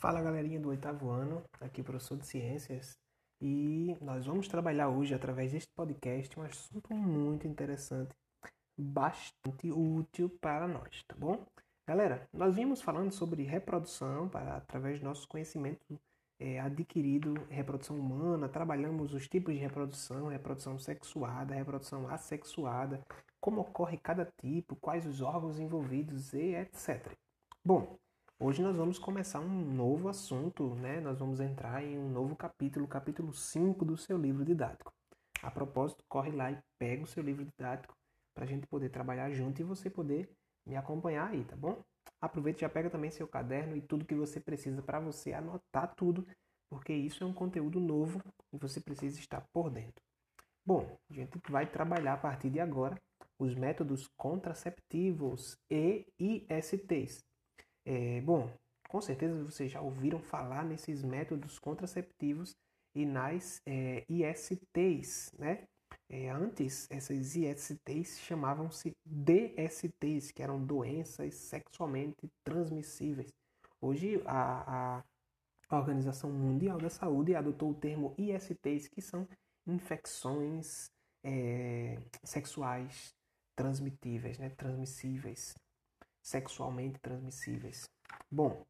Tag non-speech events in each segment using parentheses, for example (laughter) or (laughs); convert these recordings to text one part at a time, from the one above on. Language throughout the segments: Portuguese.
Fala galerinha do oitavo ano, aqui professor de ciências e nós vamos trabalhar hoje através deste podcast um assunto muito interessante, bastante útil para nós, tá bom? Galera, nós vimos falando sobre reprodução para, através do nosso conhecimento é, adquirido, reprodução humana, trabalhamos os tipos de reprodução, reprodução sexuada, reprodução assexuada, como ocorre cada tipo, quais os órgãos envolvidos e etc. Bom, Hoje nós vamos começar um novo assunto, né? Nós vamos entrar em um novo capítulo, capítulo 5 do seu livro didático. A propósito, corre lá e pega o seu livro didático para a gente poder trabalhar junto e você poder me acompanhar aí, tá bom? Aproveite e já pega também seu caderno e tudo que você precisa para você anotar tudo, porque isso é um conteúdo novo e você precisa estar por dentro. Bom, a gente vai trabalhar a partir de agora os métodos contraceptivos e ISTs. É, bom, com certeza vocês já ouviram falar nesses métodos contraceptivos e nas é, ISTs, né? É, antes, essas ISTs chamavam-se DSTs, que eram doenças sexualmente transmissíveis. Hoje, a, a Organização Mundial da Saúde adotou o termo ISTs, que são infecções é, sexuais transmitíveis, né? transmissíveis sexualmente transmissíveis. Bom,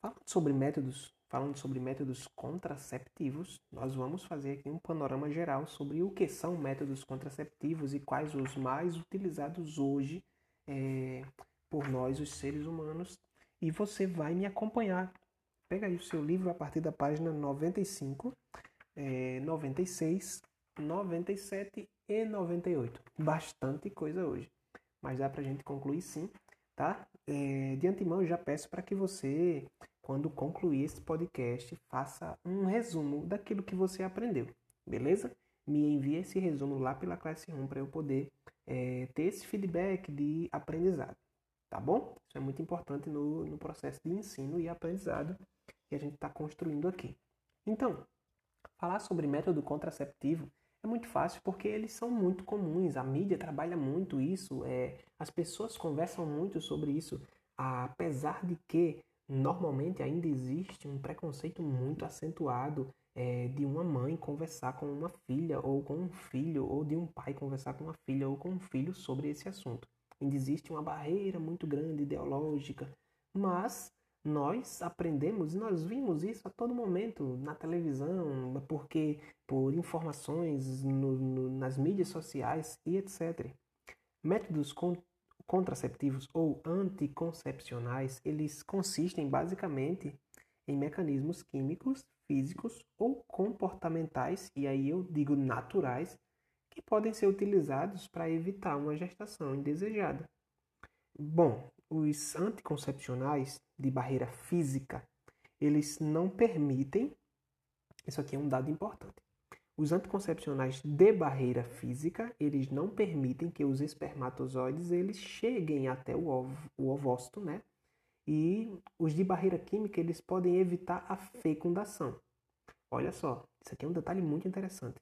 falando sobre métodos, falando sobre métodos contraceptivos, nós vamos fazer aqui um panorama geral sobre o que são métodos contraceptivos e quais os mais utilizados hoje é, por nós, os seres humanos. E você vai me acompanhar. Pega aí o seu livro a partir da página 95, é, 96, 97 e 98. Bastante coisa hoje. Mas dá pra gente concluir sim tá? É, de antemão, já peço para que você, quando concluir esse podcast, faça um resumo daquilo que você aprendeu, beleza? Me envie esse resumo lá pela Classroom para eu poder é, ter esse feedback de aprendizado, tá bom? Isso é muito importante no, no processo de ensino e aprendizado que a gente está construindo aqui. Então, falar sobre método contraceptivo é muito fácil porque eles são muito comuns. A mídia trabalha muito isso, é, as pessoas conversam muito sobre isso, apesar de que normalmente ainda existe um preconceito muito acentuado é, de uma mãe conversar com uma filha ou com um filho, ou de um pai conversar com uma filha ou com um filho sobre esse assunto. Ainda existe uma barreira muito grande ideológica, mas nós aprendemos e nós vimos isso a todo momento na televisão, porque por informações no, no, nas mídias sociais e etc. Métodos con contraceptivos ou anticoncepcionais, eles consistem basicamente em mecanismos químicos, físicos ou comportamentais, e aí eu digo naturais, que podem ser utilizados para evitar uma gestação indesejada. Bom, os anticoncepcionais de barreira física, eles não permitem, isso aqui é um dado importante, os anticoncepcionais de barreira física, eles não permitem que os espermatozoides eles cheguem até o, ovo, o ovócito, né? E os de barreira química, eles podem evitar a fecundação. Olha só, isso aqui é um detalhe muito interessante.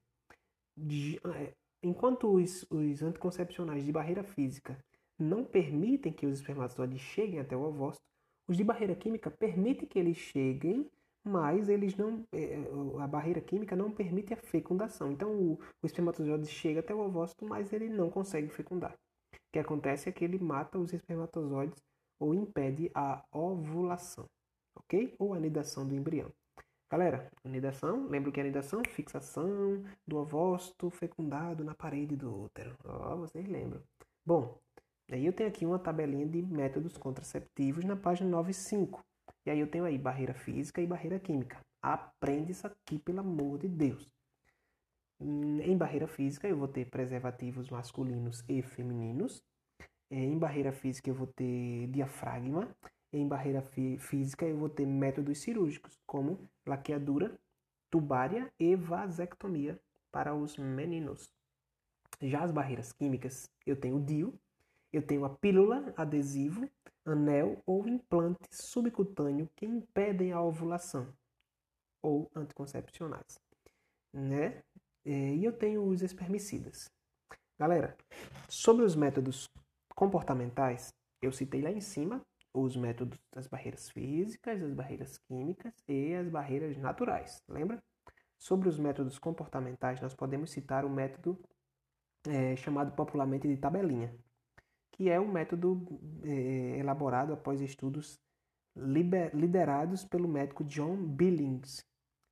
De, é, enquanto os, os anticoncepcionais de barreira física não permitem que os espermatozoides cheguem até o ovócito. Os de barreira química permitem que eles cheguem, mas eles não, é, a barreira química não permite a fecundação. Então o, o espermatozoide chega até o ovócito, mas ele não consegue fecundar. O que acontece é que ele mata os espermatozoides ou impede a ovulação, ok? Ou a anidação do embrião. Galera, anidação, lembra que é anidação? Fixação do ovócito fecundado na parede do útero. Oh, vocês lembram. Bom, Aí eu tenho aqui uma tabelinha de métodos contraceptivos na página 95. E aí eu tenho aí barreira física e barreira química. Aprende isso aqui, pelo amor de Deus. Em barreira física eu vou ter preservativos masculinos e femininos. Em barreira física eu vou ter diafragma. Em barreira física eu vou ter métodos cirúrgicos, como laqueadura, tubária e vasectomia para os meninos. Já as barreiras químicas, eu tenho DIU, eu tenho a pílula, adesivo, anel ou implante subcutâneo que impedem a ovulação ou anticoncepcionais, né? É, e eu tenho os espermicidas. Galera, sobre os métodos comportamentais, eu citei lá em cima os métodos das barreiras físicas, as barreiras químicas e as barreiras naturais. Lembra? Sobre os métodos comportamentais, nós podemos citar o método é, chamado popularmente de tabelinha, que é um método é, elaborado após estudos liber, liderados pelo médico John Billings,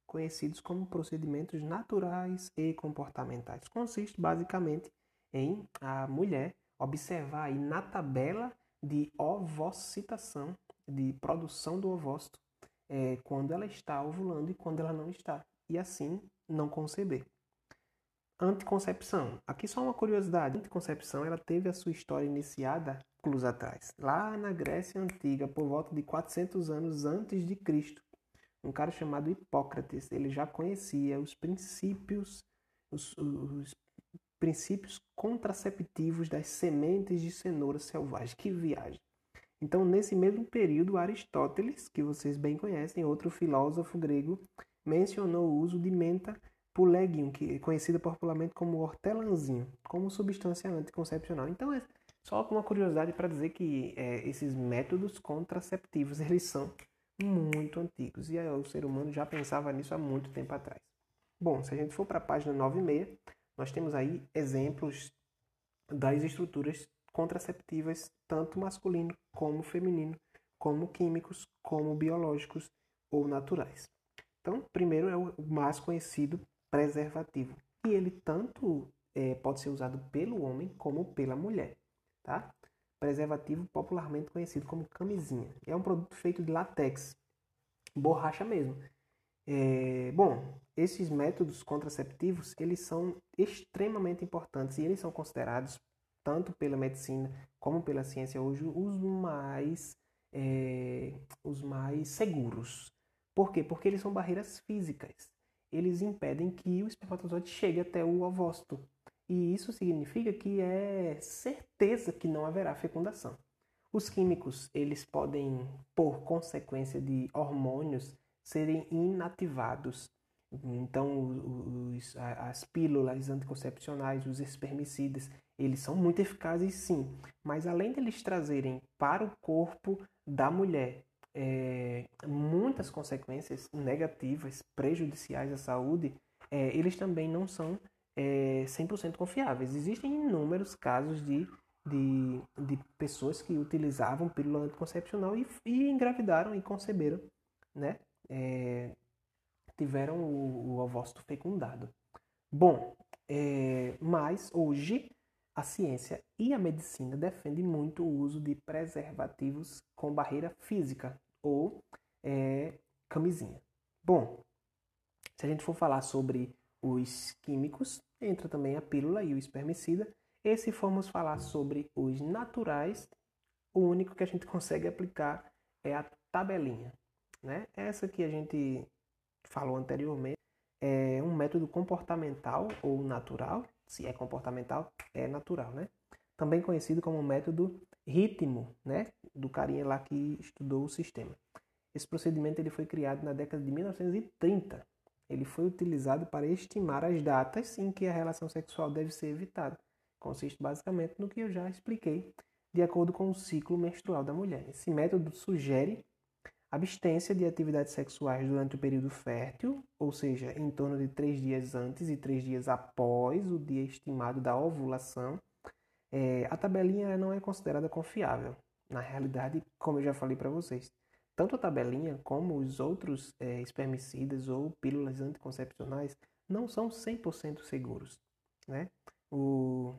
conhecidos como procedimentos naturais e comportamentais. Consiste basicamente em a mulher observar aí na tabela de ovocitação, de produção do ovócito, é, quando ela está ovulando e quando ela não está, e assim não conceber. Anticoncepção. Aqui só uma curiosidade. A anticoncepção ela teve a sua história iniciada séculos atrás, lá na Grécia Antiga, por volta de 400 anos antes de Cristo. Um cara chamado Hipócrates, ele já conhecia os princípios, os, os princípios contraceptivos das sementes de cenoura selvagem. Que viagem! Então, nesse mesmo período, Aristóteles, que vocês bem conhecem, outro filósofo grego, mencionou o uso de menta pulegium, que é conhecida popularmente como hortelãzinho, como substância anticoncepcional. Então, é só uma curiosidade para dizer que é, esses métodos contraceptivos, (laughs) eles são muito antigos e o ser humano já pensava nisso há muito tempo atrás. Bom, se a gente for para a página 9 e meia, nós temos aí exemplos das estruturas contraceptivas, tanto masculino como feminino, como químicos, como biológicos ou naturais. Então, primeiro é o mais conhecido preservativo, e ele tanto é, pode ser usado pelo homem como pela mulher, tá? Preservativo popularmente conhecido como camisinha. É um produto feito de látex, borracha mesmo, é, bom, esses métodos contraceptivos eles são extremamente importantes e eles são considerados tanto pela medicina como pela ciência hoje os mais é, os mais seguros. Por quê? Porque eles são barreiras físicas. Eles impedem que o espermatozoide chegue até o ovócito. E isso significa que é certeza que não haverá fecundação. Os químicos, eles podem, por consequência de hormônios, serem inativados. Então, os, as pílulas anticoncepcionais, os espermicidas, eles são muito eficazes sim, mas além de eles trazerem para o corpo da mulher é, muitas consequências negativas, prejudiciais à saúde, é, eles também não são é, 100% confiáveis. Existem inúmeros casos de, de, de pessoas que utilizavam pílula anticoncepcional e, e engravidaram e conceberam, né? é, tiveram o, o ovócito fecundado. Bom, é, mas hoje a ciência e a medicina defendem muito o uso de preservativos com barreira física ou é, camisinha. Bom, se a gente for falar sobre os químicos, entra também a pílula e o espermicida. E se formos falar sobre os naturais, o único que a gente (laughs) consegue aplicar é a tabelinha. Né? Essa que a gente falou anteriormente é um método comportamental ou natural, se é comportamental, é natural, né? Também conhecido como método ritmo, né? Do carinha lá que estudou o sistema. Esse procedimento ele foi criado na década de 1930. Ele foi utilizado para estimar as datas em que a relação sexual deve ser evitada. Consiste basicamente no que eu já expliquei, de acordo com o ciclo menstrual da mulher. Esse método sugere abstência de atividades sexuais durante o período fértil, ou seja, em torno de três dias antes e três dias após o dia estimado da ovulação, é, a tabelinha não é considerada confiável. Na realidade, como eu já falei para vocês, tanto a tabelinha como os outros é, espermicidas ou pílulas anticoncepcionais não são 100% seguros. Né? O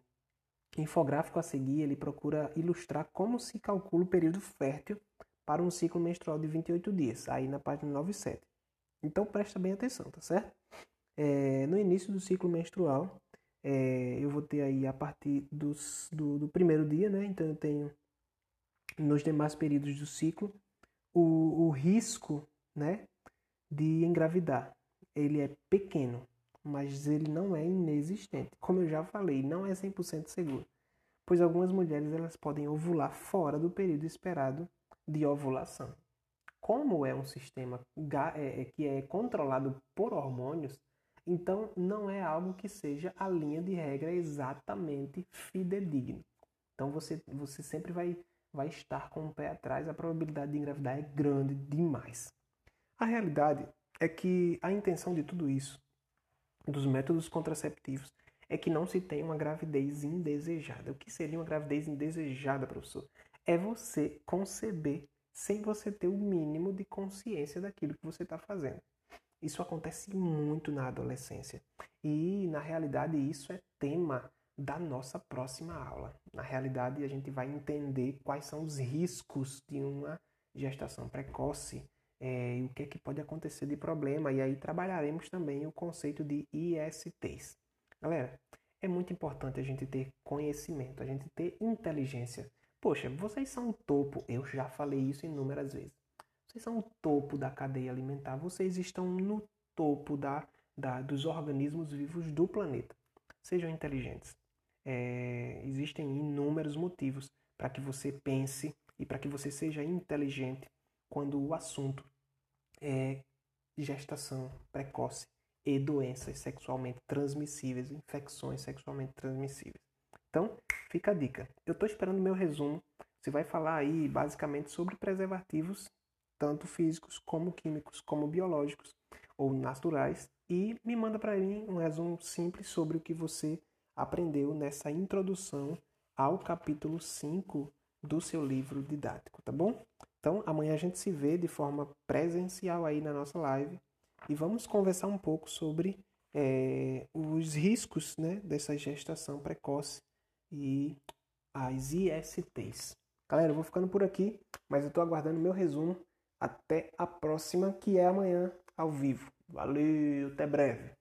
infográfico a seguir ele procura ilustrar como se calcula o período fértil para um ciclo menstrual de 28 dias, aí na página 97. Então presta bem atenção, tá certo? É, no início do ciclo menstrual, é, eu vou ter aí a partir dos, do, do, primeiro dia, né? Então eu tenho nos demais períodos do ciclo o, o risco, né, de engravidar. Ele é pequeno, mas ele não é inexistente. Como eu já falei, não é 100% seguro, pois algumas mulheres elas podem ovular fora do período esperado de ovulação. Como é um sistema é, é, que é controlado por hormônios, então não é algo que seja a linha de regra exatamente fidedigno. Então você, você sempre vai, vai estar com o pé atrás, a probabilidade de engravidar é grande demais. A realidade é que a intenção de tudo isso, dos métodos contraceptivos, é que não se tenha uma gravidez indesejada. O que seria uma gravidez indesejada, professor? É você conceber sem você ter o mínimo de consciência daquilo que você está fazendo. Isso acontece muito na adolescência. E, na realidade, isso é tema da nossa próxima aula. Na realidade, a gente vai entender quais são os riscos de uma gestação precoce é, e o que, é que pode acontecer de problema. E aí trabalharemos também o conceito de ISTs. Galera, é muito importante a gente ter conhecimento, a gente ter inteligência. Poxa, vocês são o topo, eu já falei isso inúmeras vezes. Vocês são o topo da cadeia alimentar, vocês estão no topo da, da, dos organismos vivos do planeta. Sejam inteligentes. É, existem inúmeros motivos para que você pense e para que você seja inteligente quando o assunto é gestação precoce e doenças sexualmente transmissíveis, infecções sexualmente transmissíveis. Então, fica a dica. Eu estou esperando meu resumo. Você vai falar aí basicamente sobre preservativos tanto físicos como químicos, como biológicos ou naturais, e me manda para mim um resumo simples sobre o que você aprendeu nessa introdução ao capítulo 5 do seu livro didático, tá bom? Então, amanhã a gente se vê de forma presencial aí na nossa live e vamos conversar um pouco sobre é, os riscos né, dessa gestação precoce e as ISTs. Galera, eu vou ficando por aqui, mas eu estou aguardando meu resumo até a próxima, que é amanhã ao vivo. Valeu, até breve.